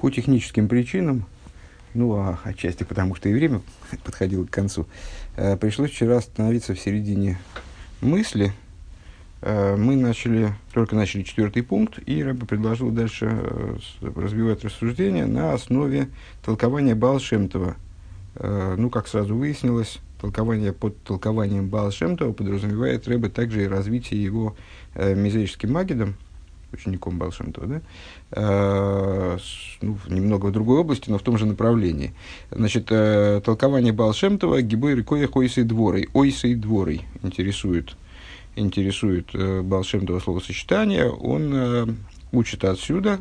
По техническим причинам, ну, а отчасти потому, что и время подходило к концу, э, пришлось вчера остановиться в середине мысли. Э, мы начали, только начали четвертый пункт, и Рэба предложил дальше э, развивать рассуждения на основе толкования Балшемтова. Э, ну, как сразу выяснилось, толкование под толкованием Балшемтова подразумевает Рэба также и развитие его э, мизерическим магидом, учеником Балшемтова, да? э, ну, немного в другой области, но в том же направлении. Значит, э, толкование Балшемтова гибой рекой ойсой дворой. Ойсой дворой интересует, интересует э, Балшемтова словосочетание. Он э, учит отсюда,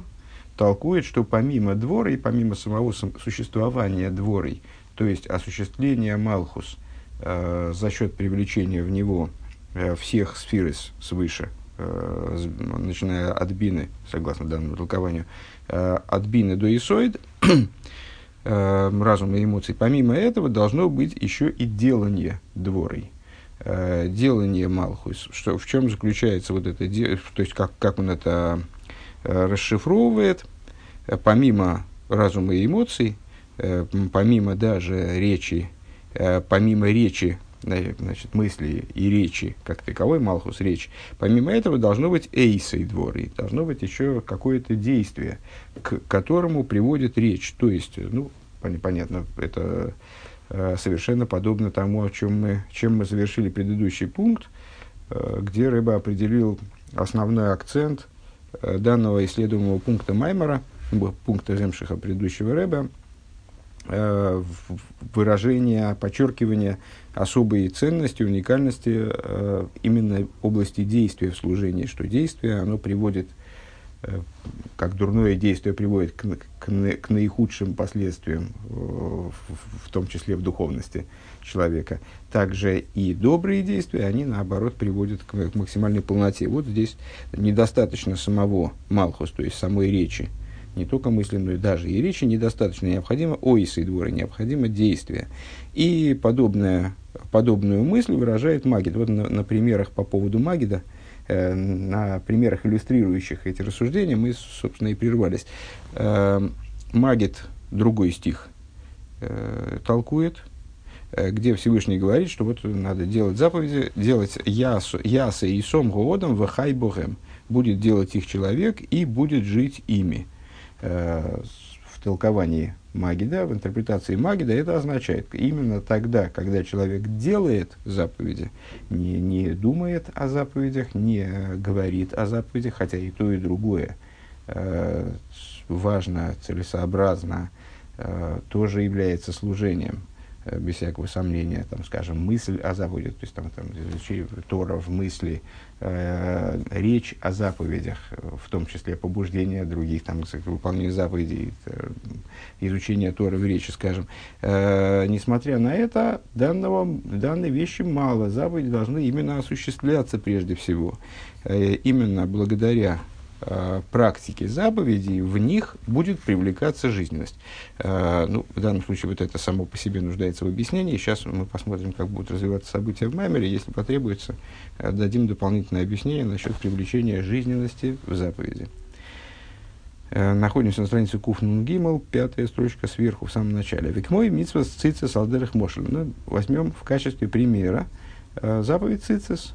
толкует, что помимо двора и помимо самого существования дворой, то есть осуществления Малхус э, за счет привлечения в него э, всех сферис свыше – начиная от бины, согласно данному толкованию, э, от бины до исоид, э, разума и эмоций, помимо этого должно быть еще и делание дворой. Делание Малхус. Что, в чем заключается вот это, то есть как, как он это расшифровывает, помимо разума и эмоций, помимо даже речи, помимо речи значит, мысли и речи, как таковой Малхус, речь. Помимо этого должно быть эйсой дворы, должно быть еще какое-то действие, к которому приводит речь. То есть, ну, понятно, это э, совершенно подобно тому, о чем мы, чем мы завершили предыдущий пункт, э, где Рыба определил основной акцент э, данного исследуемого пункта Маймера, пункта Земшиха предыдущего Рэба, Э, выражение, подчеркивание особой ценности, уникальности э, именно области действия в служении, что действие, оно приводит, э, как дурное действие приводит к, к, к наихудшим последствиям, в, в том числе в духовности человека. Также и добрые действия, они наоборот приводят к, к максимальной полноте. Вот здесь недостаточно самого Малхус, то есть самой речи, не только мысленную, даже и речи недостаточно, необходимо ойсы двора, необходимо действие. И подобное, подобную мысль выражает Магид. Вот на, на примерах по поводу Магида, э, на примерах, иллюстрирующих эти рассуждения, мы, собственно, и прервались. Э, Магид, другой стих, э, толкует, э, где Всевышний говорит, что вот надо делать заповеди, делать ясу, яса и сом годом в хай богем. Будет делать их человек и будет жить ими. Э, в толковании Магида, в интерпретации Магида, это означает именно тогда, когда человек делает заповеди, не, не думает о заповедях, не говорит о заповедях, хотя и то, и другое э, важно, целесообразно, э, тоже является служением. Э, без всякого сомнения, там, скажем, мысль о заповедях, то есть там, там Тора в мысли, э, речь о заповедях, в том числе побуждение других там, к выполнению заповедей, э, изучение Тора в речи, скажем. Э, несмотря на это, данного, данной вещи мало. Заповеди должны именно осуществляться прежде всего. Э, именно благодаря э, практики заповедей, в них будет привлекаться жизненность. Э, ну, в данном случае вот это само по себе нуждается в объяснении. Сейчас мы посмотрим, как будут развиваться события в Маймере. Если потребуется, э, дадим дополнительное объяснение насчет привлечения жизненности в заповеди. Э, находимся на странице Куфнун Гимл, пятая строчка сверху, в самом начале. Век мой митсва цицис алдерах мошель. Ну, возьмем в качестве примера э, заповедь цицис,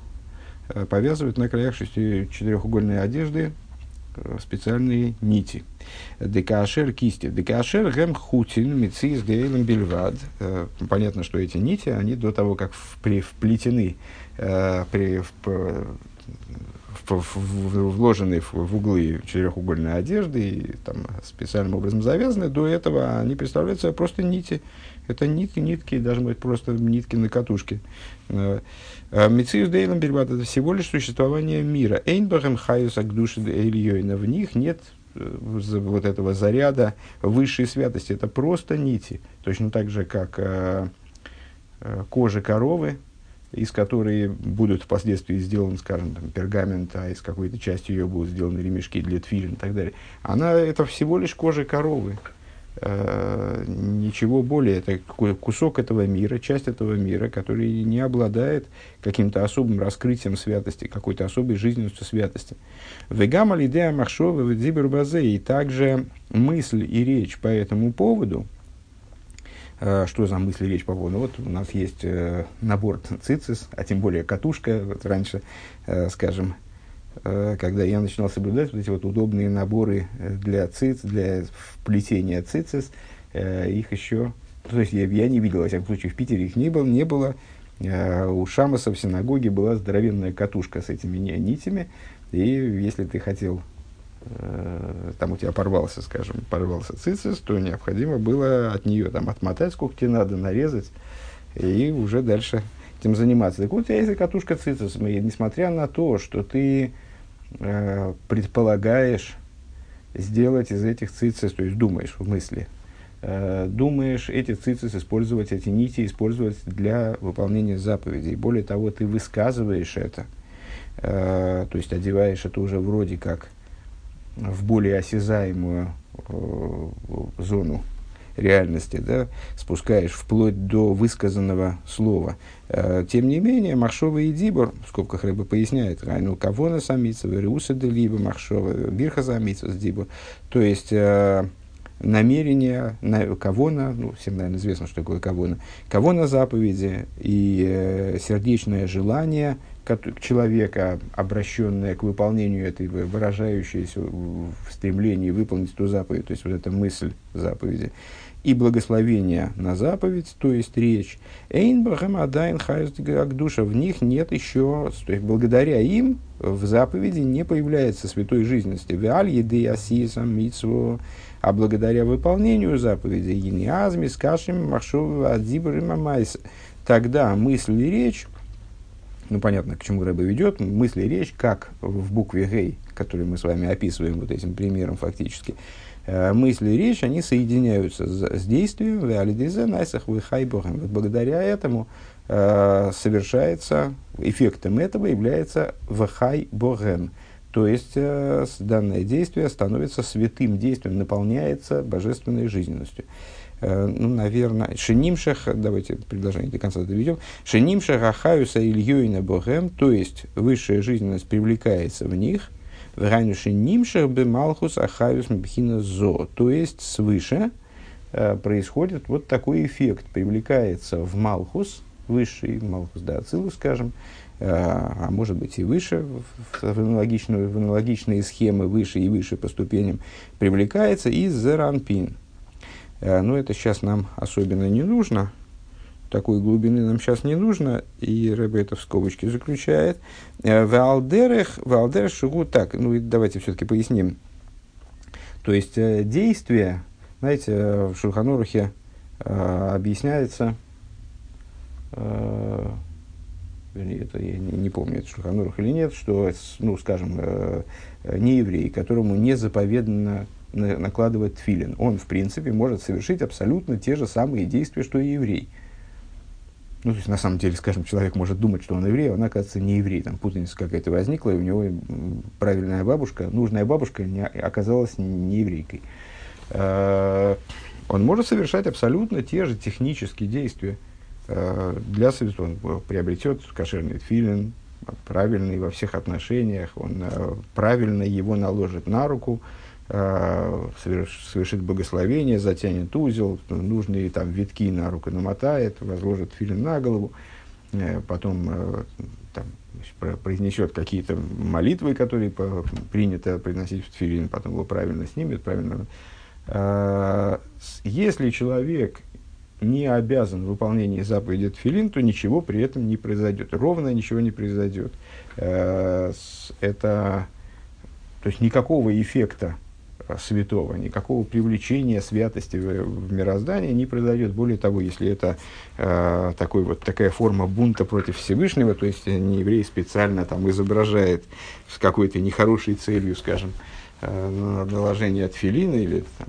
э, повязывают на краях шести четырехугольной одежды Э, специальные нити. Декашер кисти. Декашер гем хутин мицис гейлем бельвад. Э, понятно, что эти нити, они до того, как вплетены, э, при, в, в, углы четырехугольной одежды и там, специальным образом завязаны, до этого они представляют собой просто нити. Это нитки, нитки, даже быть просто нитки на катушке. Э, Мециус Дейлом Бельбат это всего лишь существование мира. Эйнбахем Хаюс Агдуши Эйльёйна. В них нет э, вот этого заряда высшей святости. Это просто нити. Точно так же, как э, кожа коровы, из которой будут впоследствии сделан, скажем, там, пергамент, а из какой-то части ее будут сделаны ремешки для тфилин и так далее. Она, это всего лишь кожа коровы. э, ничего более. Это кусок этого мира, часть этого мира, который не обладает каким-то особым раскрытием святости, какой-то особой жизненностью святости. Вегама лидея махшова. И также мысль и речь по этому поводу, что за мысли речь по поводу? Вот у нас есть э, набор цицис, а тем более катушка. Вот раньше, э, скажем, Э, когда я начинал соблюдать вот эти вот удобные наборы э, для циц, для плетения цицис, э, их еще, то есть я, я не видел, во всяком случае, в Питере их не было, не было. У Шамаса в синагоге была здоровенная катушка с этими нитями, и если ты хотел, там у тебя порвался, скажем, порвался цицис, то необходимо было от нее там отмотать, сколько тебе надо, нарезать, и уже дальше этим заниматься. Так вот, у тебя есть катушка цицис, несмотря на то, что ты Э, предполагаешь сделать из этих цицис, то есть думаешь в мысли, э, думаешь эти цицис использовать, эти нити использовать для выполнения заповедей. Более того, ты высказываешь это, э, то есть одеваешь это уже вроде как в более осязаемую зону реальности, да, спускаешь вплоть до высказанного слова. Э, тем не менее, Махшова и Дибор, в скобках рыба поясняет, ну, кого на самица, Вериуса де либо Махшова, Бирха самица с Дибор. То есть, э, намерение на, кого на, ну, всем, наверное, известно, что такое кого на, кого на заповеди и э, сердечное желание человека, обращенное к выполнению этой, выражающееся в стремлении выполнить ту заповедь, то есть вот эта мысль заповеди, и благословение на заповедь, то есть речь. Эйнбахам адайн душа в них нет еще, то есть благодаря им в заповеди не появляется святой жизненности. Веаль еды асисам митсву, а благодаря выполнению заповеди Ениазми, Скашим, Махшова, Адзибр и Тогда мысль и речь, ну понятно, к чему Рэба ведет, мысль и речь, как в букве Гей, которую мы с вами описываем вот этим примером фактически, Э, мысли и речь, они соединяются с, с действием, веалидизе найсах выхайбохем. Вот благодаря этому э, совершается, эффектом этого является богем. То есть э, данное действие становится святым действием, наполняется божественной жизненностью. Э, ну, наверное, шенимшах, давайте предложение до конца доведем, шенимшах ахаюса ильюина богем, то есть высшая жизненность привлекается в них – Вранюши нимшах бы малхус ахавис мбхина зо. То есть свыше э, происходит вот такой эффект. Привлекается в малхус, высший малхус, да, ацилу, скажем, э, а может быть и выше, в, в, аналогичную, в аналогичные схемы выше и выше по ступеням, привлекается из зеранпин. Э, но это сейчас нам особенно не нужно, такой глубины нам сейчас не нужно, и Рэбе это в скобочке заключает. Э, Валдерех, Валдерех шугу так, ну давайте все-таки поясним. То есть э, действие, знаете, в Шурханурухе объясняется, э, это я не, помню, это Шурханурух или нет, что, ну, скажем, э, не еврей, которому не заповедано накладывать филин, он, в принципе, может совершить абсолютно те же самые действия, что и еврей – ну, то есть, на самом деле, скажем, человек может думать, что он еврей, а он, оказывается, не еврей. Там путаница какая-то возникла, и у него правильная бабушка, нужная бабушка не, оказалась не еврейкой. Э, он может совершать абсолютно те же технические действия э, для. Он приобретет кошерный филин, правильный во всех отношениях, он э, правильно его наложит на руку, совершит благословение, затянет узел, нужные там витки на руку намотает, возложит филин на голову, э, потом э, там, произнесет какие-то молитвы, которые принято приносить в тфилин, потом его правильно снимет, правильно. Если человек не обязан в выполнении заповеди тфилин, то ничего при этом не произойдет. Ровно ничего не произойдет. Это, то есть никакого эффекта святого, никакого привлечения святости в, мироздание не произойдет. Более того, если это э, такой вот, такая форма бунта против Всевышнего, то есть не еврей специально там изображает с какой-то нехорошей целью, скажем, э, наложение от филина или там,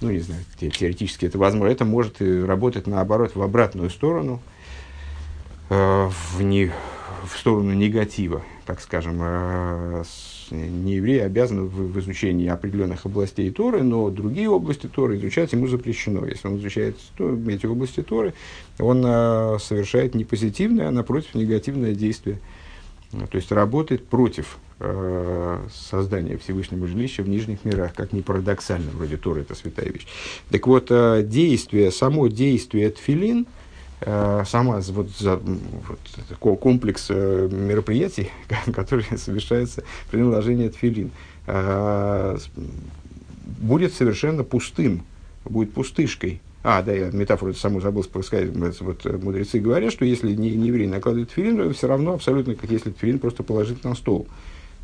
ну, не знаю, теоретически это возможно, это может работать наоборот в обратную сторону, э, в, не, в сторону негатива, так скажем, э, не еврей обязан в, в изучении определенных областей Торы, но другие области Торы изучать ему запрещено. Если он изучает то, эти области Торы, он э, совершает не позитивное, а напротив негативное действие. То есть работает против э, создания Всевышнего жилища в нижних мирах, как ни парадоксально, вроде Торы это святая вещь. Так вот, э, действие, само действие тфилин – сама вот, за, вот, комплекс э, мероприятий, которые совершаются при наложении тфилин, э, будет совершенно пустым, будет пустышкой. А, да, я метафору саму забыл сказать. Вот мудрецы говорят, что если не, не еврей накладывает тфилин, то все равно абсолютно, как если тфилин просто положить на стол.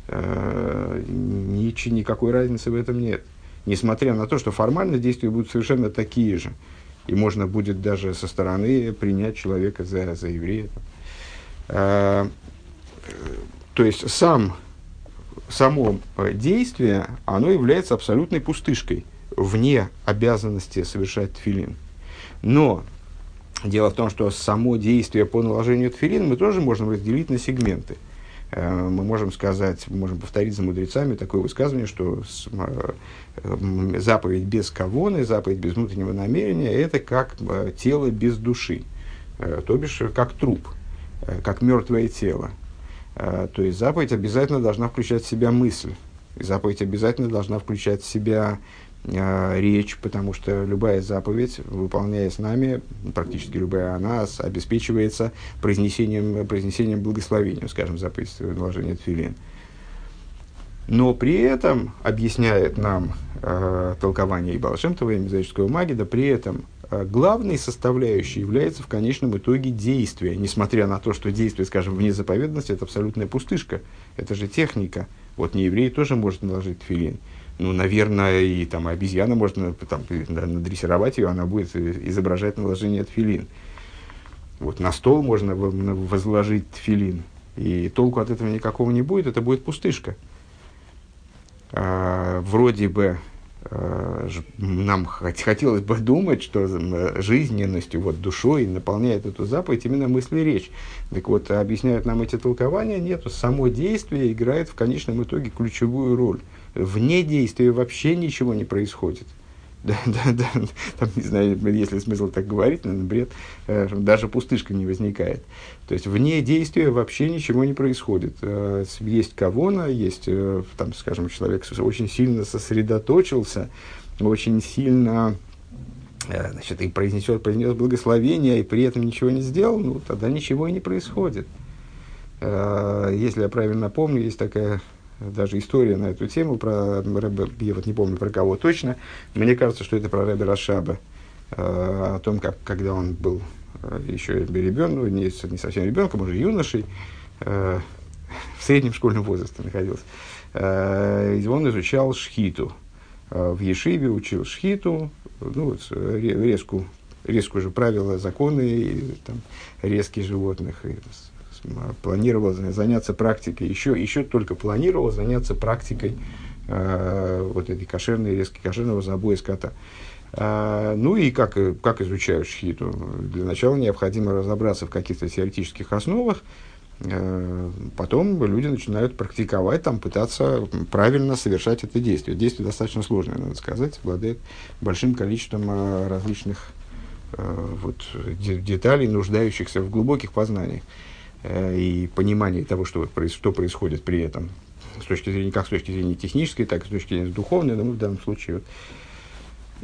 Ничего, никакой разницы в этом нет. Несмотря на то, что формально действия будут совершенно такие же и можно будет даже со стороны принять человека за, за еврея. А, то есть сам, само действие, оно является абсолютной пустышкой, вне обязанности совершать тфилин. Но дело в том, что само действие по наложению тфилин мы тоже можем разделить на сегменты – Э, мы можем сказать, мы можем повторить за мудрецами такое высказывание, что э, заповедь без кавоны, заповедь без внутреннего намерения, это как э, тело без души, то бишь как труп, как мертвое тело. То есть заповедь обязательно должна включать в себя мысль, заповедь обязательно должна включать в себя э, речь, потому что любая заповедь, выполняясь нами, практически любая она обеспечивается произнесением, произнесением благословения, скажем, заповедь наложения тфилин. Но при этом, объясняет нам э, толкование и Балашемтова, и Мезаического Магида, при этом э, главной составляющей является в конечном итоге действие. Несмотря на то, что действие, скажем, вне заповедности, это абсолютная пустышка. Это же техника. Вот не еврей тоже может наложить филин ну, наверное, и там обезьяна можно там, надрессировать ее, она будет изображать наложение тфилин. Вот на стол можно возложить тфилин, и толку от этого никакого не будет, это будет пустышка. А, вроде бы а, нам хотелось бы думать, что жизненностью, вот, душой наполняет эту заповедь именно мысли речь. Так вот, объясняют нам эти толкования, нет, само действие играет в конечном итоге ключевую роль вне действия вообще ничего не происходит. Да, да, да, там, не знаю, если смысл так говорить, наверное, бред, э, даже пустышка не возникает. То есть, вне действия вообще ничего не происходит. Э, есть кавона, есть, э, там, скажем, человек очень сильно сосредоточился, очень сильно значит, и произнесет, произнес благословение, и при этом ничего не сделал, ну, тогда ничего и не происходит. Если я правильно помню, есть такая даже история на эту тему про Рэбе, я вот не помню про кого точно, мне кажется, что это про Рэбе Рашаба, э, о том, как, когда он был э, еще ребенком, ну, не, не совсем ребенком, уже юношей, э, в среднем школьном возрасте находился, э, он изучал шхиту. В Ешиве учил шхиту, ну, вот, резку, резку же правила, законы, и, там, резки животных, и, планировал заняться практикой, еще, еще только планировал заняться практикой э, вот этой кошерной, резки кошерного забоя скота. А, ну и как, как изучают шхиту? Для начала необходимо разобраться в каких-то теоретических основах, э, потом люди начинают практиковать, там, пытаться правильно совершать это действие. Действие достаточно сложное, надо сказать, обладает большим количеством э, различных э, вот, деталей, нуждающихся в глубоких познаниях. Э, и понимание того, что, что происходит при этом, с точки зрения, как с точки зрения технической, так и с точки зрения духовной, ну, в данном случае. Вот.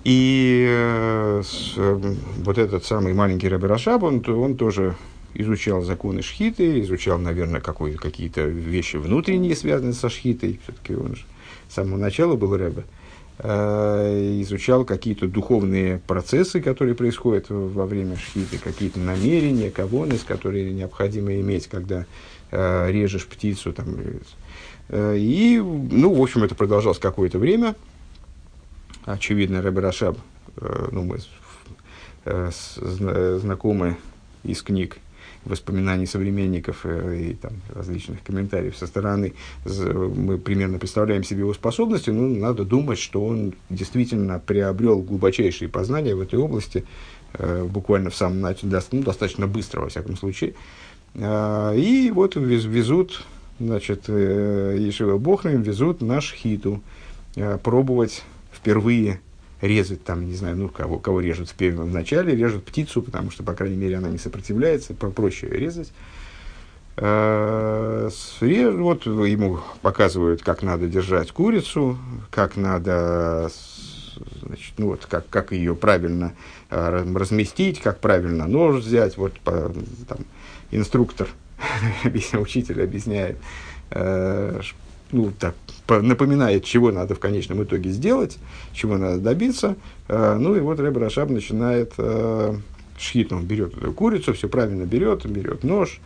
И э, с, э, вот этот самый маленький Рэбе Рашаб, он, он тоже изучал законы шхиты, изучал, наверное, какие-то вещи внутренние, связанные со шхитой. Все-таки он же с самого начала был Рэбе. Э, изучал какие-то духовные процессы, которые происходят во время шхиты, какие-то намерения, кавонес, которые необходимо иметь, когда э, режешь птицу. Там, э, и, ну, в общем, это продолжалось какое-то время. Очевидно, Рэбе Рашаб, э, ну, мы э, знакомы из книг воспоминаний современников э, и там, различных комментариев со стороны, мы примерно представляем себе его способности, но надо думать, что он действительно приобрел глубочайшие познания в этой области, э, буквально в самом начале, ну, достаточно быстро, во всяком случае. И вот везут, значит, Ешива Бохрим везут на шхиту пробовать впервые резать там, не знаю, ну, кого, кого режут в первом начале, режут птицу, потому что, по крайней мере, она не сопротивляется, проще резать. Э, вот ему показывают, как надо держать курицу, как надо, значит, ну вот, как, как ее правильно э, разместить, как правильно нож взять. Вот по, там, инструктор, учитель объясняет, э, ну, так, напоминает, чего надо в конечном итоге сделать, чего надо добиться. Ну и вот Рэб Рашаб начинает шхит, он берет эту курицу, все правильно берет, берет нож,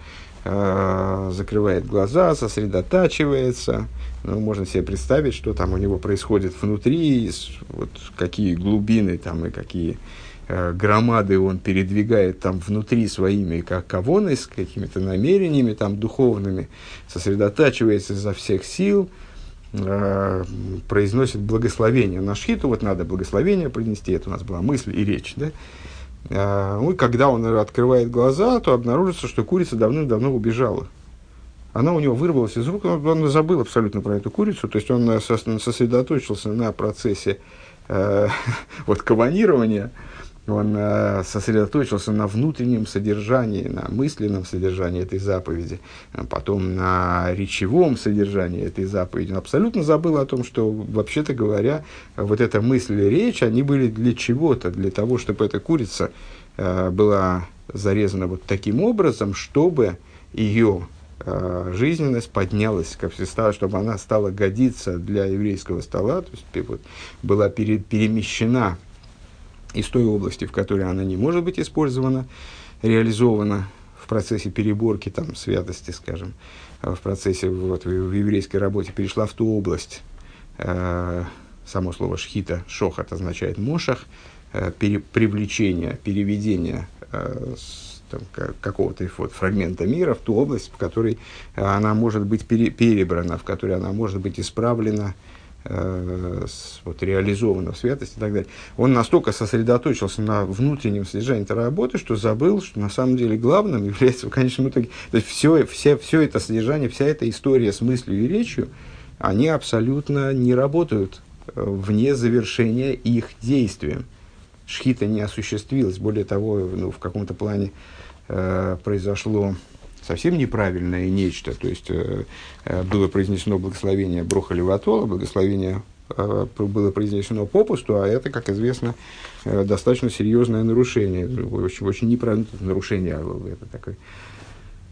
Э, закрывает глаза, сосредотачивается. Ну, можно себе представить, что там у него происходит внутри, вот какие глубины там и какие э, громады он передвигает там внутри своими, как кавоны, с какими-то намерениями там духовными, сосредотачивается изо всех сил, э, произносит благословение. На шхиту, вот надо благословение принести, это у нас была мысль и речь, да, а, ну, и когда он открывает глаза, то обнаружится, что курица давным-давно убежала. Она у него вырвалась из рук, он, он забыл абсолютно про эту курицу, то есть он сосредоточился на процессе э, вот, каванирования, он э, сосредоточился на внутреннем содержании, на мысленном содержании этой заповеди, а потом на речевом содержании этой заповеди. Он абсолютно забыл о том, что, вообще-то говоря, вот эта мысль и речь, они были для чего-то, для того, чтобы эта курица э, была зарезана вот таким образом, чтобы ее э, жизненность поднялась, как стало, чтобы она стала годиться для еврейского стола, то есть была пере, перемещена из той области, в которой она не может быть использована, реализована в процессе переборки там, святости, скажем, а в процессе вот, в, еврейской работе, перешла в ту область, э, само слово шхита, шохат означает мошах, э, пере, привлечение, переведение э, там, какого-то вот, фрагмента мира в ту область, в которой она может быть пере, перебрана, в которой она может быть исправлена, э, вот, реализовано в и так далее, он настолько сосредоточился на внутреннем содержании этой работы, что забыл, что на самом деле главным является в конечном итоге, то есть все, все, все это содержание, вся эта история с мыслью и речью, они абсолютно не работают э, вне завершения их действием. Шхита не осуществилась, более того, ну, в каком-то плане э, произошло совсем неправильное нечто. То есть э, э, было произнесено благословение Броха Леватола, благословение э, было произнесено попусту, а это, как известно, достаточно серьезное нарушение. Очень, очень неправильное нарушение, а это такое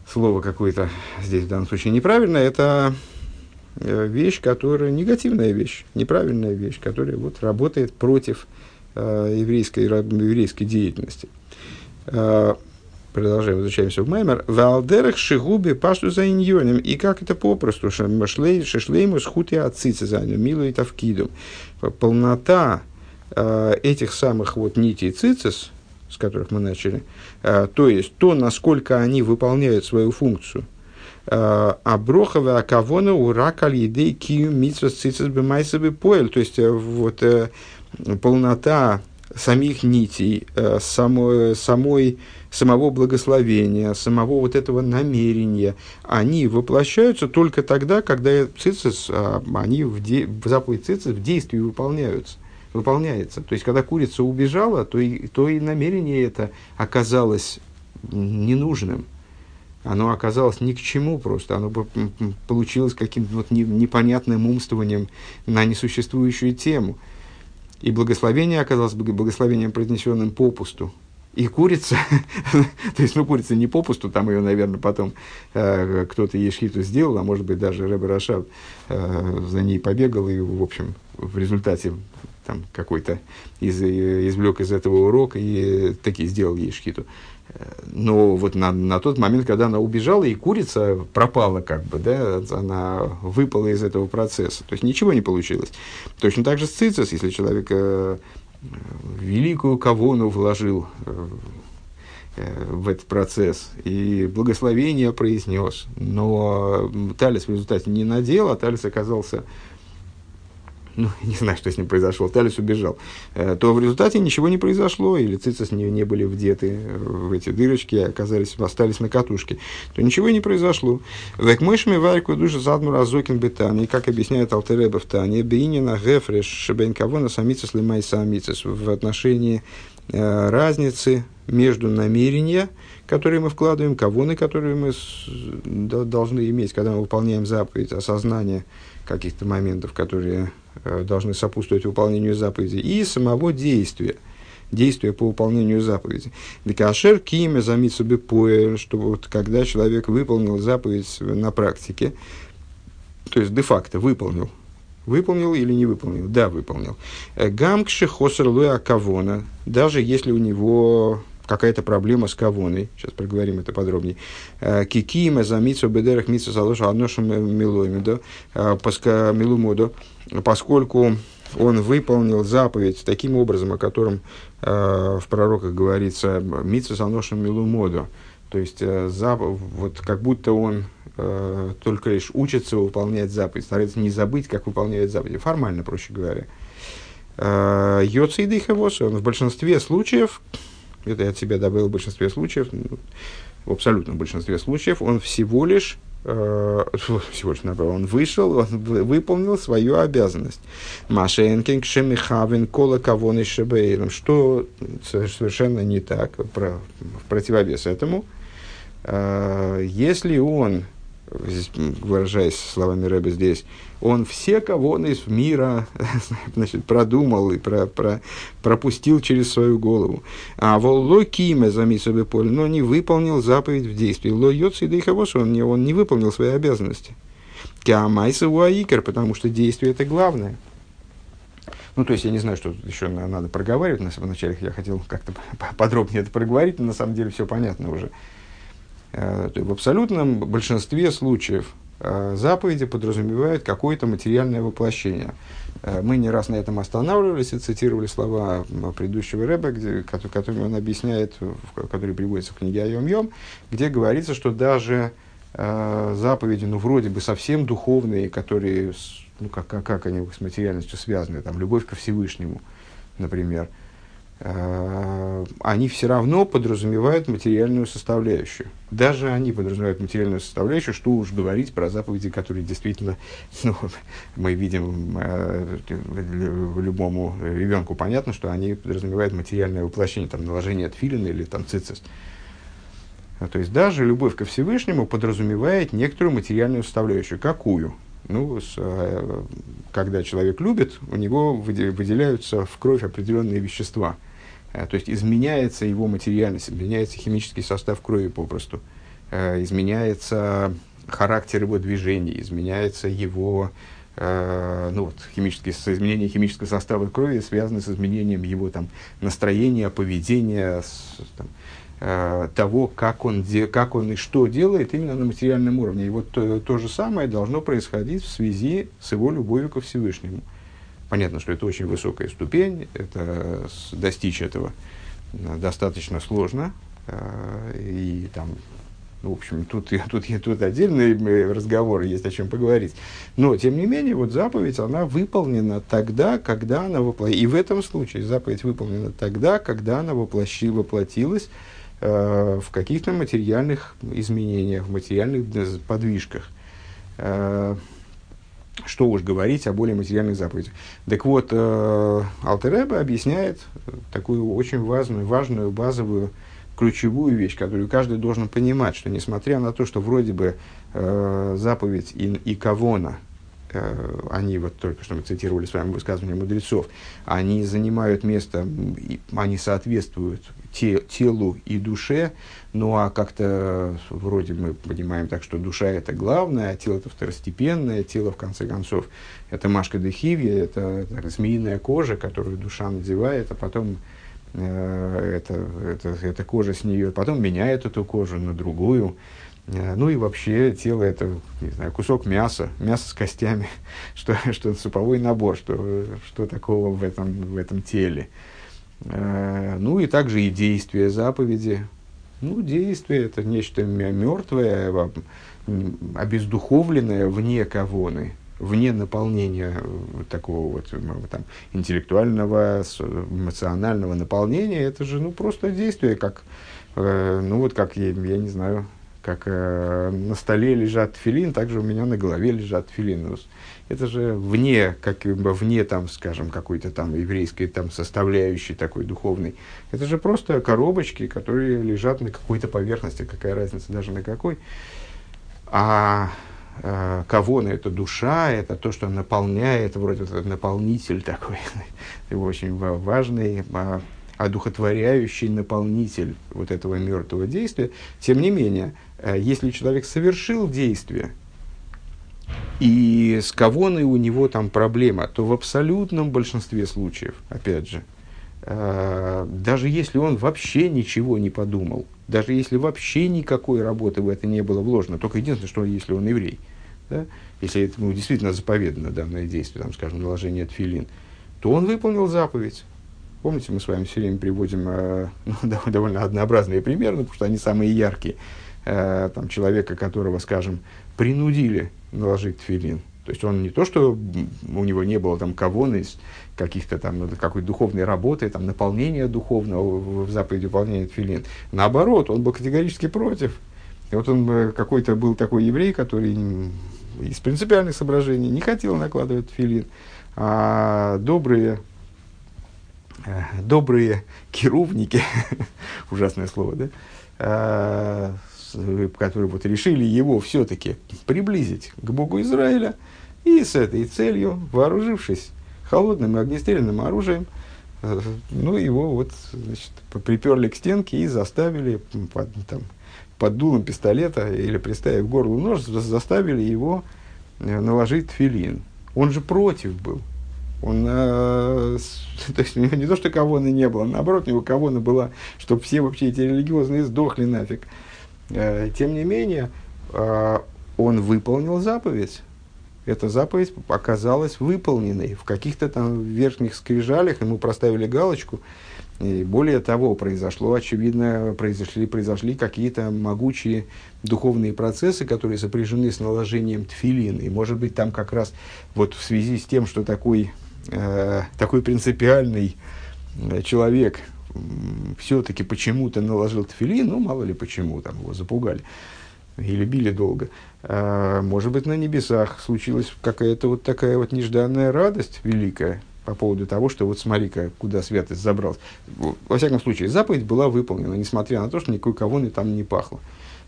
слово какое-то здесь в данном случае неправильное. Это вещь, которая негативная вещь, неправильная вещь, которая вот работает против э, еврейской, еврейской деятельности. Э, Продолжаем, возвращаемся в Маймер. Валдерах шигуби пашту за иньонем. И как это попросту? Шешлейму схуты отцицы за милу и тавкидум. Полнота э, этих самых вот нитей цицис, с которых мы начали, э, то есть то, насколько они выполняют свою функцию, а броховая акавона урак аль едей кию митсвас цицис бемайсабы поэль. То есть вот полнота самих нитей, самой, самой самого благословения, самого вот этого намерения, они воплощаются только тогда, когда цицис, а, они в, де, в заповедь цицис в действии выполняются выполняется. То есть, когда курица убежала, то и, то и намерение это оказалось ненужным. Оно оказалось ни к чему просто. Оно получилось каким-то вот непонятным умствованием на несуществующую тему. И благословение оказалось благословением, произнесенным попусту и курица, то есть, ну, курица не попусту, там ее, наверное, потом э, кто-то ешхиту сделал, а может быть, даже Рэбе Рашаб э, за ней побегал, и, в общем, в результате там какой-то из, извлек из этого урок и таки сделал ей шхиту. Но вот на, на тот момент, когда она убежала, и курица пропала, как бы, да, она выпала из этого процесса. То есть ничего не получилось. Точно так же с цицис, если человек э, великую кавону вложил э, э, в этот процесс и благословение произнес, но Талис в результате не надел, а Талис оказался ну, не знаю, что с ним произошло, Талис убежал, э, то в результате ничего не произошло, или цицис не, не были вдеты в эти дырочки, оказались, остались на катушке, то ничего не произошло. Век мышами варку душа задмур азокин бетан, и как объясняет Алтереба в Тане, бейнина гефреш шебенкавона самицис лимай самицис в отношении э, разницы между намерения, которые мы вкладываем, кавоны, которые мы с, должны иметь, когда мы выполняем заповедь, осознание каких-то моментов, которые Э, должны сопутствовать выполнению заповеди, и самого действия, действия по выполнению заповеди. Декашер киме замицу бепуэр, что вот когда человек выполнил заповедь на практике, то есть де-факто выполнил, выполнил или не выполнил? Да, выполнил. Э, Гамкши хосер луя кавона, даже если у него какая-то проблема с кавоной, сейчас проговорим это подробнее. Э, Кикима за мицу бедерах мицу залоша одношем милуэмидо, паска милумодо, поскольку он выполнил заповедь таким образом, о котором э, в пророках говорится мицу заношем милумодо, то есть э, зап, вот как будто он э, только лишь учится выполнять заповедь, старается не забыть, как выполняет заповедь, формально, проще говоря. Э, Йоци и он в большинстве случаев это я от себя добавил в большинстве случаев, ну, в абсолютном большинстве случаев, он всего лишь, э, всего лишь направил, он вышел, он выполнил свою обязанность. Машенкин, Шемихавин, Кола Кавон и Шебейром, что совершенно не так, в противовес этому. Э, если он выражаясь словами Рэба здесь, он все кого из мира значит, продумал и про, про, пропустил через свою голову. А волло за поле, но не выполнил заповедь в действии. Ло йоци да он не, он не выполнил свои обязанности. Киамайса уаикер, потому что действие это главное. Ну, то есть, я не знаю, что еще надо проговаривать. Вначале я хотел как-то подробнее это проговорить, но на самом деле все понятно уже. Э, в абсолютном большинстве случаев э, заповеди подразумевают какое-то материальное воплощение. Э, мы не раз на этом останавливались и цитировали слова предыдущего Рэба, где, которыми он объясняет, которые приводятся в книге Айом Йом, где говорится, что даже заповеди, ну, вроде бы совсем духовные, которые, ну, как, как, они с материальностью связаны, там, любовь ко Всевышнему, например – они все равно подразумевают материальную составляющую. Даже они подразумевают материальную составляющую, что уж говорить про заповеди, которые действительно, ну, мы видим э, любому ребенку понятно, что они подразумевают материальное воплощение, там, наложение тфилина или там цицис. То есть даже любовь ко Всевышнему подразумевает некоторую материальную составляющую. Какую? Ну, с, э, когда человек любит, у него выделяются в кровь определенные вещества. Э, то есть изменяется его материальность, изменяется химический состав крови попросту, э, изменяется характер его движений, изменяется его ну, вот, химические, изменение химического состава крови связано с изменением его там, настроения, поведения, с, там, Э, того, как он, как он и что делает именно на материальном уровне. И вот то, то же самое должно происходить в связи с его любовью ко Всевышнему. Понятно, что это очень высокая ступень, это, достичь этого э, достаточно сложно. Э, и там, ну, в общем, тут, тут, тут отдельный разговор, есть о чем поговорить. Но, тем не менее, вот заповедь, она выполнена тогда, когда она воплотилась. И в этом случае заповедь выполнена тогда, когда она воплощи, воплотилась Э, в каких-то материальных изменениях, в материальных подвижках. Э, что уж говорить о более материальных заповедях. Так вот, э, Алтереба объясняет такую очень важную, важную базовую ключевую вещь, которую каждый должен понимать, что несмотря на то, что вроде бы э, заповедь и, и кавона, э, они вот только что мы цитировали с вами высказывания мудрецов, они занимают место, они соответствуют те, телу и душе, ну а как-то вроде мы понимаем так, что душа это главное, а тело это второстепенное, тело в конце концов это машка дехивья, это, это змеиная кожа, которую душа надевает, а потом э, это, это, эта кожа с нее, потом меняет эту кожу на другую. Э, ну и вообще тело это, не знаю, кусок мяса, мясо с костями, что, что суповой набор, что, что такого в этом, в этом теле. Э, ну и также и действия заповеди. Ну, действие это нечто мертвое, обездуховленное вне кавоны. вне наполнения такого вот там, интеллектуального, эмоционального наполнения, это же ну, просто действие, как, э, ну вот как, я, я не знаю, как э, на столе лежат филин, также у меня на голове лежат филин. Это же вне, как бы вне, там, скажем, какой-то там еврейской там, составляющей такой духовной. Это же просто коробочки, которые лежат на какой-то поверхности, какая разница даже на какой. А э, на это душа, это то, что наполняет, вроде вот наполнитель такой, очень важный, а, одухотворяющий наполнитель вот этого мертвого действия. Тем не менее, э, если человек совершил действие, и с кавоной у него там проблема, то в абсолютном большинстве случаев, опять же, э, даже если он вообще ничего не подумал, даже если вообще никакой работы в это не было вложено, только единственное, что если он еврей, да, если это ну, действительно заповедано данное действие, там, скажем, наложение тфилин, то он выполнил заповедь. Помните, мы с вами все время приводим э, ну, довольно однообразные примеры, потому что они самые яркие. Э, там, человека, которого, скажем, принудили наложить тфилин. То есть он не то, что у него не было там кого из каких-то там ну, какой-то духовной работы, там наполнения духовного в заповеди выполнения тфилин. Наоборот, он был категорически против. И вот он э, какой-то был такой еврей, который из принципиальных соображений не хотел накладывать тфилин, а добрые Э, добрые керувники, ужасное слово, да, э, которые вот решили его все-таки приблизить к Богу Израиля, и с этой целью, вооружившись холодным и огнестрельным оружием, э, ну, его вот, значит, приперли к стенке и заставили под, там, под дулом пистолета или приставив к горлу нож, заставили его наложить филин. Он же против был. Он, э, то есть не то, что кавоны не было, наоборот, у него кавона была, чтобы все вообще эти религиозные сдохли нафиг. Э, тем не менее, э, он выполнил заповедь. Эта заповедь оказалась выполненной. В каких-то там верхних скрижалях ему проставили галочку. И более того, произошло, очевидно, произошли, произошли какие-то могучие духовные процессы, которые сопряжены с наложением тфилин. И, может быть, там как раз вот в связи с тем, что такой э, такой принципиальный э, человек все-таки почему-то наложил тфилин, ну, мало ли почему, там его запугали или били долго. Э, может быть, на небесах случилась какая-то вот такая вот нежданная радость великая по поводу того, что вот смотри-ка, куда святость забралась. Во всяком случае, заповедь была выполнена, несмотря на то, что никакой кавоны там не пахло.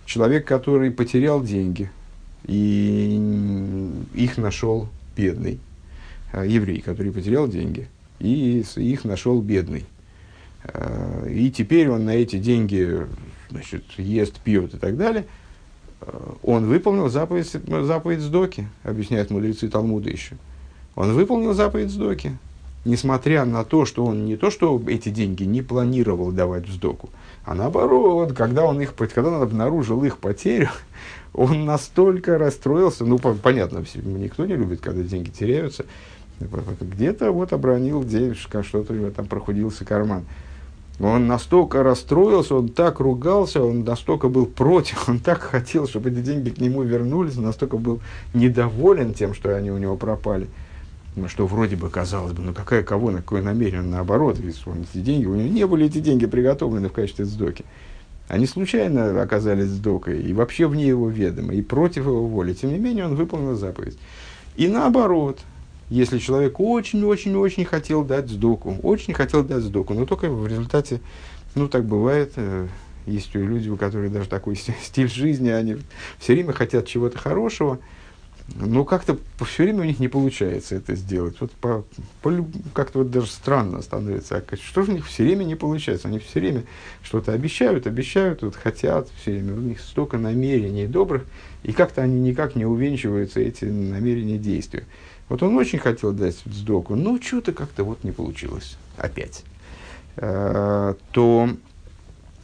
Человек, который потерял деньги, и их нашел бедный, Э, еврей, который потерял деньги, и их нашел бедный. Э, и теперь он на эти деньги значит, ест, пьет и так далее. Э, он выполнил заповедь, заповедь Сдоки, объясняют мудрецы Талмуда еще. Он выполнил заповедь Сдоки, несмотря на то, что он не то, что эти деньги не планировал давать в Сдоку, а наоборот, когда он, их, когда он обнаружил их потерю, он настолько расстроился, ну, понятно, никто не любит, когда деньги теряются, где-то вот обронил денежка, что-то у него там прохудился карман. Он настолько расстроился, он так ругался, он настолько был против, он так хотел, чтобы эти деньги к нему вернулись, настолько был недоволен тем, что они у него пропали. Ну, что вроде бы казалось бы, ну какая кого, на какое намерение, наоборот, ведь он, эти деньги, у него не были эти деньги приготовлены в качестве сдоки. Они случайно оказались сдокой и вообще вне его ведома, и против его воли. Тем не менее, он выполнил заповедь. И наоборот, если человек очень-очень-очень хотел дать сдоку, очень хотел дать сдоку, но только в результате, ну так бывает, э, есть люди, у которых даже такой стиль жизни, они все время хотят чего-то хорошего, но как-то все время у них не получается это сделать. Вот по, по, как-то вот даже странно становится. А что же у них все время не получается? Они все время что-то обещают, обещают, вот хотят, все время у них столько намерений добрых, и как-то они никак не увенчиваются, эти намерения действия. Вот он очень хотел дать сдоку, но что-то как-то вот не получилось опять. Э, то,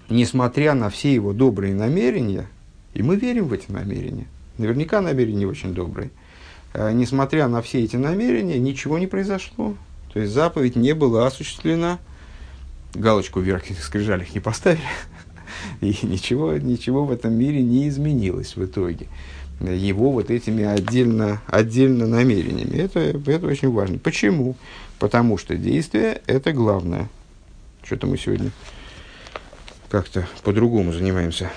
несмотря на все его добрые намерения, и мы верим в эти намерения, наверняка намерения очень добрые, э, несмотря на все эти намерения, ничего не произошло. То есть заповедь не была осуществлена, галочку вверх скрижалях не поставили, и ничего, ничего в этом мире не изменилось в итоге. Его вот этими отдельно, отдельно намерениями. Это, это очень важно. Почему? Потому что действие – это главное. Что-то мы сегодня как-то по-другому занимаемся.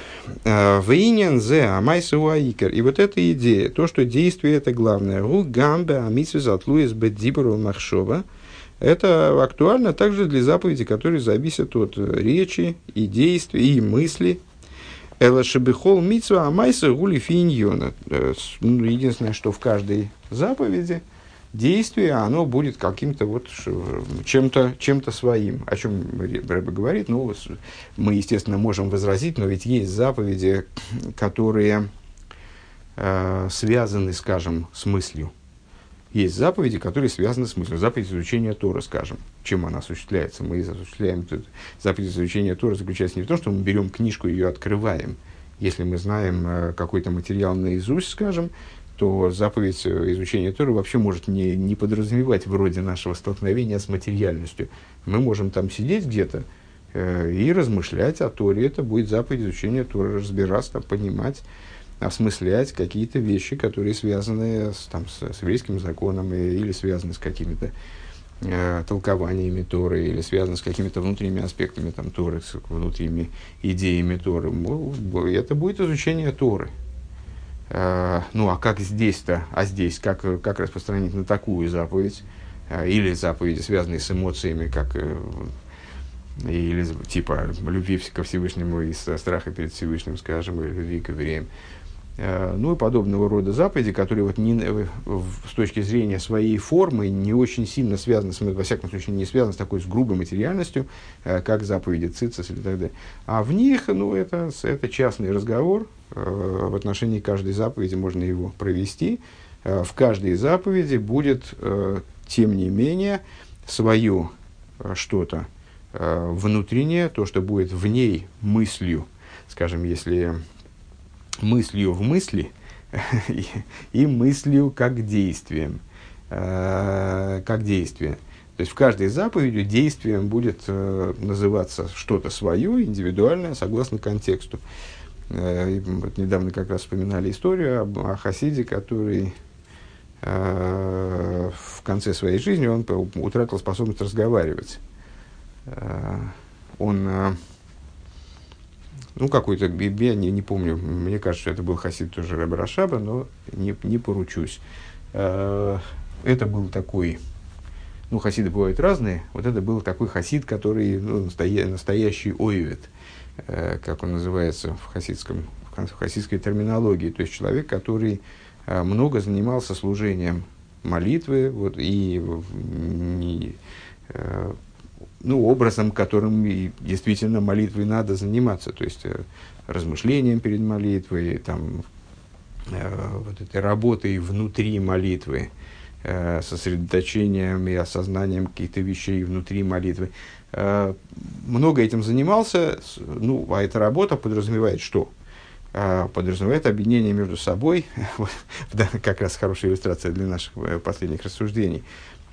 А, Вейнен зе амайса уаикер. И вот эта идея, то, что действие это главное. Ру гамбе амитсвиз атлуис бедибру махшова. Это актуально также для заповедей, которые зависят от речи и действий, и мысли. Эла шебихол митсва амайса гули финьона. Э, ну, единственное, что в каждой заповеди – действие, оно будет каким-то вот чем-то чем своим. О чем Рэбе говорит, ну, мы, естественно, можем возразить, но ведь есть заповеди, которые э, связаны, скажем, с мыслью. Есть заповеди, которые связаны с мыслью. Заповедь изучения Тора, скажем. Чем она осуществляется? Мы осуществляем заповедь изучения Тора заключается не в том, что мы берем книжку и ее открываем. Если мы знаем э, какой-то материал наизусть, скажем, то заповедь э, изучения Торы вообще может не, не подразумевать вроде нашего столкновения с материальностью. Мы можем там сидеть где-то э, и размышлять о Торе. Это будет заповедь изучения Торы, разбираться, понимать, осмыслять какие-то вещи, которые связаны с, там, с, с еврейским законом и, или связаны с какими-то э, толкованиями Торы или связаны с какими-то внутренними аспектами там, Торы, с внутренними идеями Торы. Это будет изучение Торы. Э, ну а как здесь-то, а здесь, как, как распространить на такую заповедь, э, или заповеди, связанные с эмоциями, как э, или типа любви ко Всевышнему и страха перед Всевышним, скажем, или любви к евреям. Ну и подобного рода заповеди, которые вот не, с точки зрения своей формы не очень сильно связаны, с, во всяком случае, не связаны с такой с грубой материальностью, как заповеди Цицис или так далее. А в них, ну, это, это частный разговор, в отношении каждой заповеди можно его провести. Э, в каждой заповеди будет, э, тем не менее, свое э, что-то внутреннее, то, что будет в ней мыслью, скажем, если мыслью в мысли и мыслью как действием, как действие. То есть в каждой заповеди действием будет называться что-то свое, индивидуальное, согласно контексту. Э, вот недавно как раз вспоминали историю о Хасиде, который э, в конце своей жизни он утратил способность разговаривать. Э, он, э, ну, какой-то, я не, не помню, мне кажется, это был Хасид тоже Рэб Рашаба, но не, не поручусь. Э, это был такой, ну, хасиды бывают разные, вот это был такой хасид, который ну, настоя, настоящий оевет – Э, как он называется в, хасидском, в хасидской терминологии, то есть человек, который э, много занимался служением молитвы вот, и не, ну, образом, которым и действительно молитвой надо заниматься, то есть размышлением перед молитвой, там, вот этой работой внутри молитвы, сосредоточением и осознанием каких-то вещей внутри молитвы. Э, много этим занимался, ну, а эта работа подразумевает что? Э, подразумевает объединение между собой, как раз хорошая иллюстрация для наших э, последних рассуждений,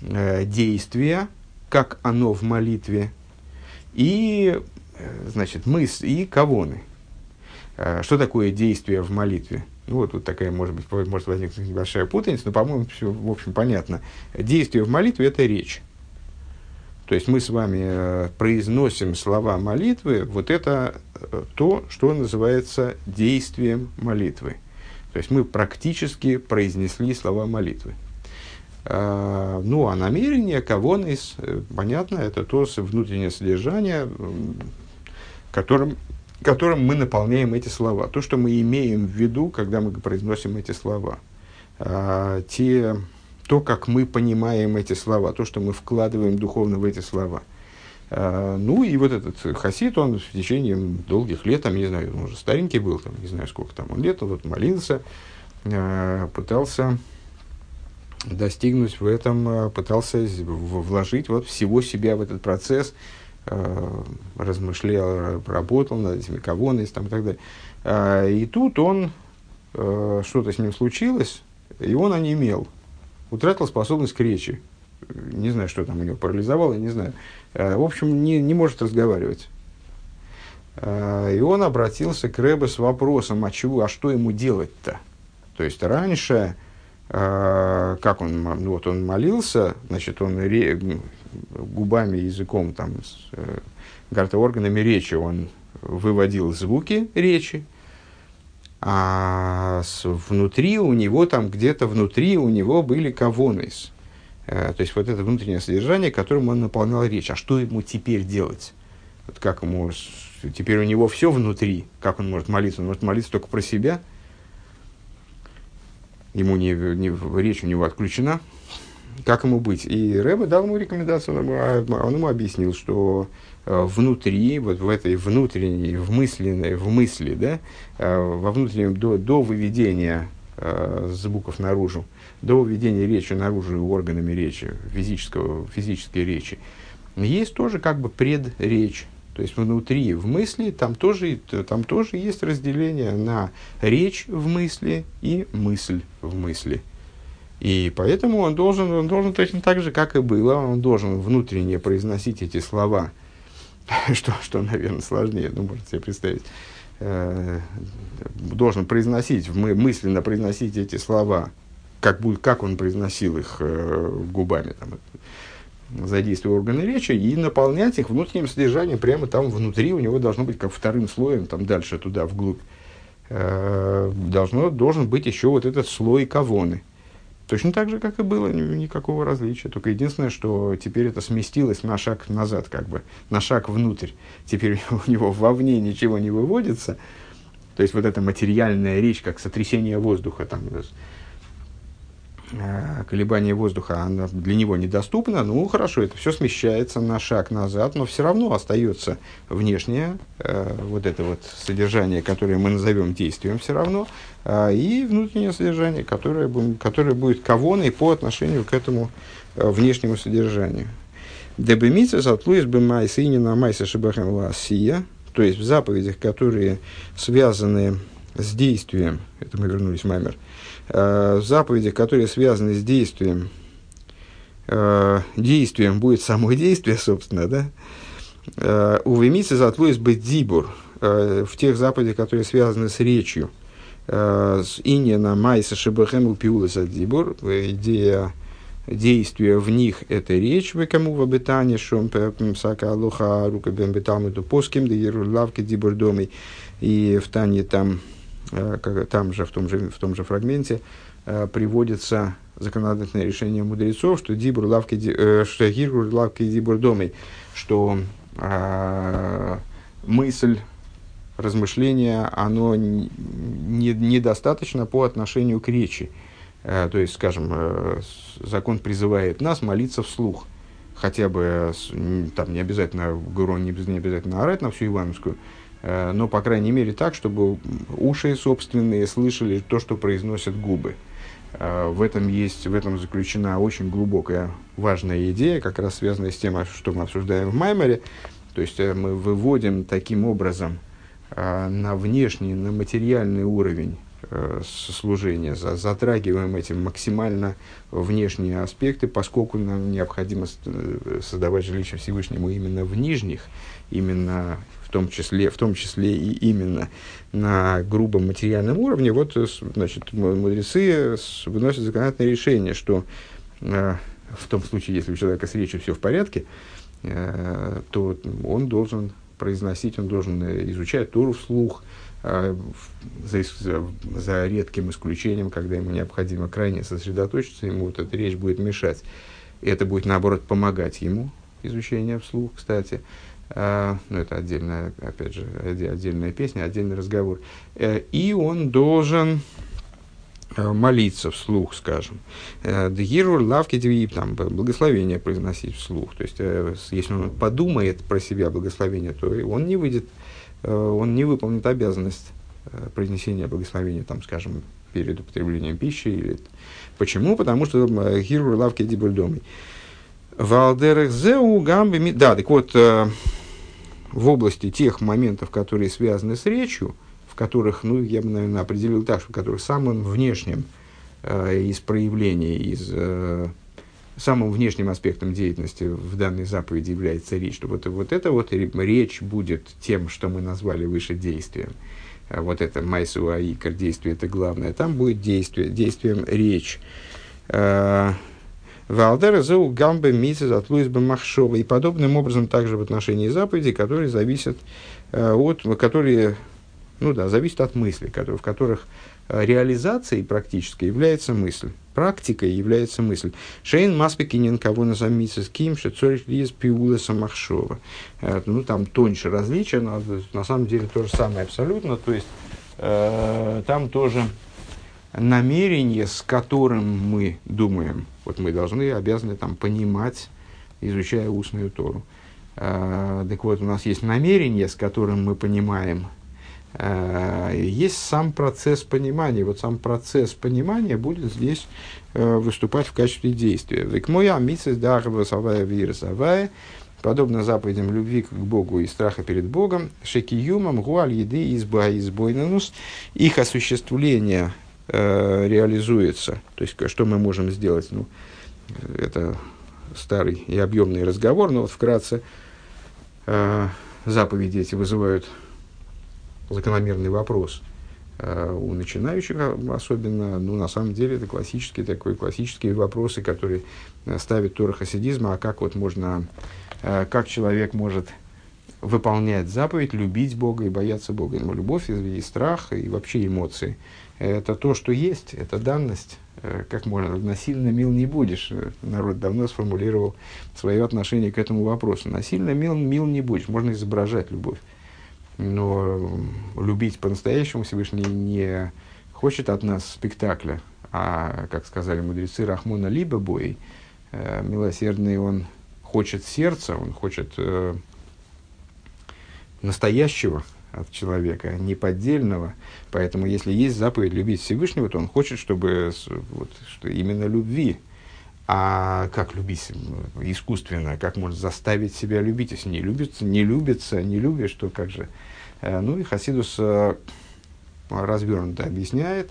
действия, как оно в молитве, и, значит, мысль, и кавоны. Что такое действие в молитве? Ну, вот тут такая, может быть, может возникнуть небольшая путаница, но, по-моему, все, в общем, понятно. Действие в молитве – это речь. То есть мы с вами э, произносим слова молитвы, вот это э, то, что называется действием молитвы. То есть мы практически произнесли слова молитвы. А, ну, а намерение, кого из, э, понятно, это то внутреннее содержание, которым, которым мы наполняем эти слова. То, что мы имеем в виду, когда мы произносим эти слова. А, те то, как мы понимаем эти слова, то, что мы вкладываем духовно в эти слова. А, ну и вот этот хасид, он в течение долгих лет, там, не знаю, он уже старенький был, там, не знаю, сколько там он лет, он вот молился, пытался достигнуть в этом, а, пытался вложить вот всего себя в этот процесс, размышлял, работал над этими кавонами и так далее. И тут он, что-то с ним случилось, и он онемел утратил способность к речи. Не знаю, что там у него парализовало, не знаю. Э, в общем, не, не может разговаривать. Э, и он обратился к Рэбе с вопросом, а, чего, а что ему делать-то? То есть раньше, э, как он, ну, вот он молился, значит, он ре, губами, языком, там, с, э, органами речи он выводил звуки речи, а с, внутри у него, там где-то внутри у него были кавонес. Э, то есть вот это внутреннее содержание, которым он наполнял речь. А что ему теперь делать? Вот как ему, теперь у него все внутри, как он может молиться? Он может молиться только про себя. Ему не, не, речь у него отключена. Как ему быть? И Рэбе дал ему рекомендацию, он ему, а, он ему объяснил, что Э, внутри, вот в этой внутренней, в мысленной, в мысли, да, э, во внутреннем, до, до выведения э, звуков наружу, до выведения речи наружу органами речи, физического, физической речи, есть тоже как бы предречь. То есть внутри, в мысли, там тоже, там тоже есть разделение на речь в мысли и мысль в мысли. И поэтому он должен, он должен точно так же, как и было, он должен внутренне произносить эти слова – что, что, наверное, сложнее, ну, можно себе представить, э, должен произносить, мы мысленно произносить эти слова, как, будет, как он произносил их э, губами, там, задействуя органы речи, и наполнять их внутренним содержанием прямо там внутри, у него должно быть как вторым слоем, там дальше туда, вглубь, э, должно, должен быть еще вот этот слой кавоны – Точно так же, как и было, никакого различия. Только единственное, что теперь это сместилось на шаг назад, как бы, на шаг внутрь. Теперь у него вовне ничего не выводится. То есть вот эта материальная речь, как сотрясение воздуха, там, колебание воздуха, она для него недоступна, ну хорошо, это все смещается на шаг назад, но все равно остается внешнее э, вот это вот содержание, которое мы назовем действием все равно, э, и внутреннее содержание, которое, которое будет кавоной по отношению к этому э, внешнему содержанию. Дебемица затлуис бы майса и на майса шибахам ласия, то есть в заповедях, которые связаны с действием, это мы вернулись в Маймер, э, заповеди, которые связаны с действием, э, действием будет само действие, собственно, да, э, у Вемицы затлуис быть дибур, э, в тех заповедях, которые связаны с речью, э, с иньяна майса шибахем упиуласа дибур, идея действия в них это речь, вы кому в обитании, шум сака алуха рука бембеталмиту поским, да лавки дибур домой, и в Тане там Э, там же, в том же, в том же фрагменте, э, приводится законодательное решение мудрецов, что дибур лавки, э, что гиргур лавки дибур домой, что э, мысль, размышление, оно не, недостаточно по отношению к речи. Э, то есть, скажем, э, закон призывает нас молиться вслух. Хотя бы, там не обязательно, говорю, не, не обязательно орать на всю Ивановскую, Э, но, по крайней мере, так, чтобы уши собственные слышали то, что произносят губы. Э, в этом есть, в этом заключена очень глубокая, важная идея, как раз связанная с тем, что мы обсуждаем в Маймере. То есть э, мы выводим таким образом на внешний, на материальный уровень служения, затрагиваем этим максимально внешние аспекты, поскольку нам необходимо создавать жилище Всевышнему именно в нижних, именно том числе, в том числе и именно на грубом материальном уровне, вот, э, значит, мудрецы выносят законодательное решение, что э, в том случае, если у человека с речью все в порядке, э, то он должен произносить, он должен э, изучать Тору вслух, э, за, за, за редким исключением, когда ему необходимо крайне сосредоточиться, ему вот эта речь будет мешать. И это будет, наоборот, помогать ему, изучение вслух, кстати. А, ну, это отдельная, опять же, отдельная песня, отдельный разговор. Э, и он должен э, молиться вслух, скажем. Э, Дгирур лавки там благословение произносить вслух. То есть, если он подумает про себя благословение, то он не выйдет, он не выполнит обязанность произнесения благословения, там, скажем, перед употреблением пищи. Или... Почему? Потому что гирур лавки дибульдомой. Валдерах зеу гамби... Да, так вот, в области тех моментов, которые связаны с речью, в которых, ну, я бы, наверное, определил так, что в которых самым внешним э, из проявлений, из, э, самым внешним аспектом деятельности в данной заповеди является речь, что вот, вот это вот речь будет тем, что мы назвали выше действием. вот это майсу аикар, действие это главное, там будет действие, действием речь. Валдера зоу гамбе мисс от Луисба Махшова. И подобным образом также в отношении заповедей, которые зависят от, которые, ну да, зависят от мыслей, в которых реализацией практически является мысль. Практикой является мысль. Шейн маспекинин кого на с ким, что цорих лиз пиула самахшова. Э, ну, там тоньше различия, но на самом деле то же самое абсолютно. То есть, э, там тоже намерение, с которым мы думаем. Вот мы должны, обязаны там понимать, изучая устную Тору. Э, так вот, у нас есть намерение, с которым мы понимаем Э, есть сам процесс понимания. Вот сам процесс понимания будет здесь э, выступать в качестве действия. Век мой амитсис дарва савая подобно заповедям любви к Богу и страха перед Богом, шекиюмам гуаль еды изба избойнанус, их осуществление э, реализуется. То есть, что мы можем сделать? Ну, это старый и объемный разговор, но вот вкратце э, заповеди эти вызывают закономерный вопрос э, у начинающих особенно, ну, на самом деле, это классические, такой, классические вопросы, которые э, ставят Тора хасидизма, а как вот можно, э, как человек может выполнять заповедь, любить Бога и бояться Бога. Ну, любовь и, и страх, и вообще эмоции. Это то, что есть, это данность. Как можно, насильно мил не будешь. Народ давно сформулировал свое отношение к этому вопросу. Насильно мил, мил не будешь. Можно изображать любовь. Но любить по-настоящему Всевышний не хочет от нас спектакля, а, как сказали мудрецы, Рахмона либо бой, э, милосердный он хочет сердца, он хочет э, настоящего от человека, неподдельного. Поэтому, если есть заповедь любить Всевышнего, то он хочет, чтобы вот, что именно любви а как любить искусственно, как можно заставить себя любить, если не любится, не любится, не любишь, то как же. Э, ну и Хасидус э, развернуто объясняет,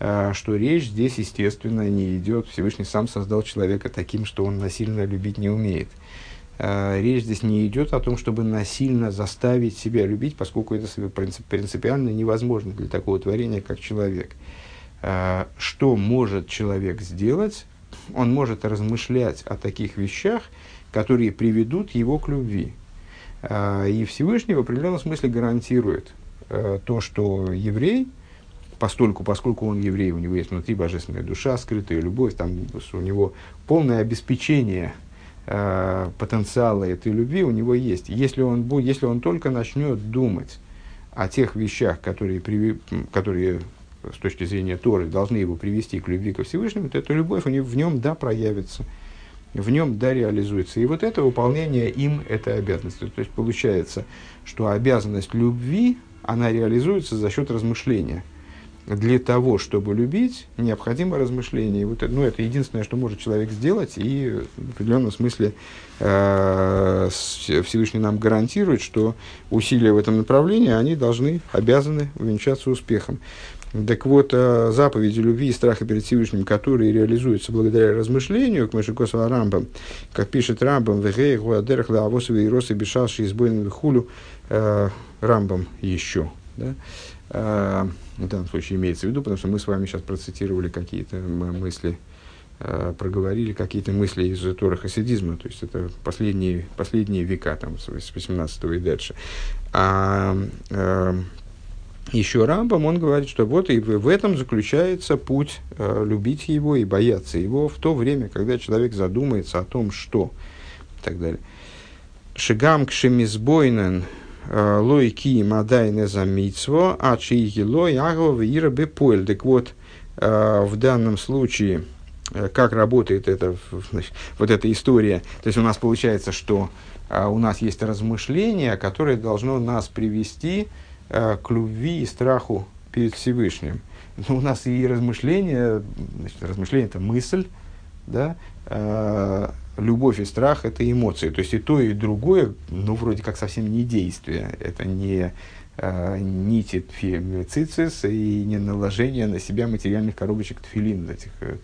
э, что речь здесь, естественно, не идет. Всевышний сам создал человека таким, что он насильно любить не умеет. Речь здесь не идет о том, чтобы насильно заставить себя любить, поскольку это принципиально невозможно для такого творения, как человек. Что может человек сделать он может размышлять о таких вещах, которые приведут его к любви. А, и Всевышний в определенном смысле гарантирует э, то, что еврей, постольку, поскольку он еврей, у него есть внутри божественная душа, скрытая любовь, там у него полное обеспечение э, потенциала этой любви у него есть. Если он, если он только начнет думать о тех вещах, которые, которые с точки зрения Торы должны его привести к любви ко Всевышнему, то эта любовь у него, в нем да проявится, в нем да реализуется. И вот это выполнение им этой обязанности. То есть получается, что обязанность любви, она реализуется за счет размышления. Для того, чтобы любить, необходимо размышление. Вот, ну, это единственное, что может человек сделать, и в определенном смысле э, Всевышний нам гарантирует, что усилия в этом направлении, они должны, обязаны увенчаться успехом. Так вот, э, заповеди любви и страха перед Всевышним, которые реализуются благодаря размышлению, к Машикосу Рамбам, как пишет Рамбам, «Вегей гуадерах лаавосовы и росы бешалши избойным хулю», э, Рамбам еще, да, э, в данном случае имеется в виду, потому что мы с вами сейчас процитировали какие-то мысли, проговорили какие-то мысли из Тора хасидизма, то есть это последние, последние века, там, с 18 и дальше. А, еще Рамбам, он говорит, что вот и в этом заключается путь э, любить его и бояться его в то время, когда человек задумается о том, что и так далее. Шигам кшемизбойнен э, лой ки мадайне за митсво, а чиги лой агва ира бепоэль. Так вот, э, в данном случае, э, как работает это, значит, вот эта история, то есть у нас получается, что э, у нас есть размышление, которое должно нас привести Э, к любви и страху перед Всевышним. Ну, у нас и размышления, значит, размышление это мысль, да, э, любовь и страх это эмоции. То есть и то, и другое, ну, вроде как совсем не действие. Это не э, нити цицис и не наложение на себя материальных коробочек тфилин, этих э,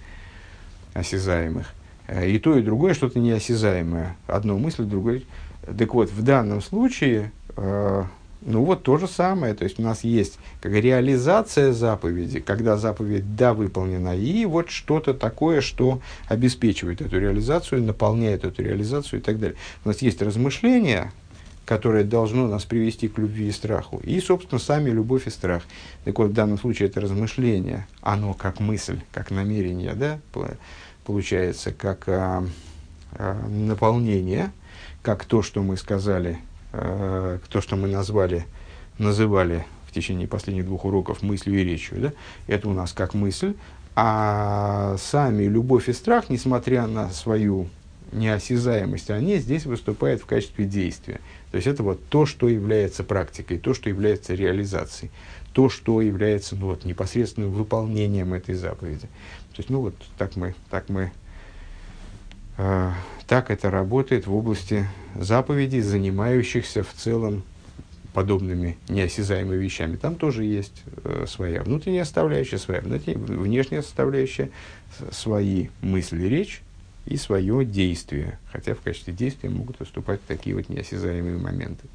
осязаемых. Э, и то, и другое что-то неосязаемое. Одно мысль, другое. Так вот, в данном случае э, Ну вот то же самое, то есть у нас есть как реализация заповеди, когда заповедь да выполнена, и вот что-то такое, что обеспечивает эту реализацию, наполняет эту реализацию и так далее. У нас есть размышления, которое должно нас привести к любви и страху, и, собственно, сами любовь и страх. Так вот, в данном случае это размышление, оно как мысль, как намерение, да, получается, как а, а, наполнение, как то, что мы сказали э, то, что мы назвали, называли в течение последних двух уроков мыслью и речью, да, это у нас как мысль, а сами любовь и страх, несмотря на свою неосязаемость, они здесь выступают в качестве действия. То есть это вот то, что является практикой, то, что является реализацией, то, что является ну, вот, непосредственным выполнением этой заповеди. То есть, ну вот так мы, так мы так это работает в области заповедей, занимающихся в целом подобными неосязаемыми вещами. Там тоже есть э, своя внутренняя составляющая, своя внешняя составляющая, свои мысли, речь и свое действие. Хотя в качестве действия могут выступать такие вот неосязаемые моменты.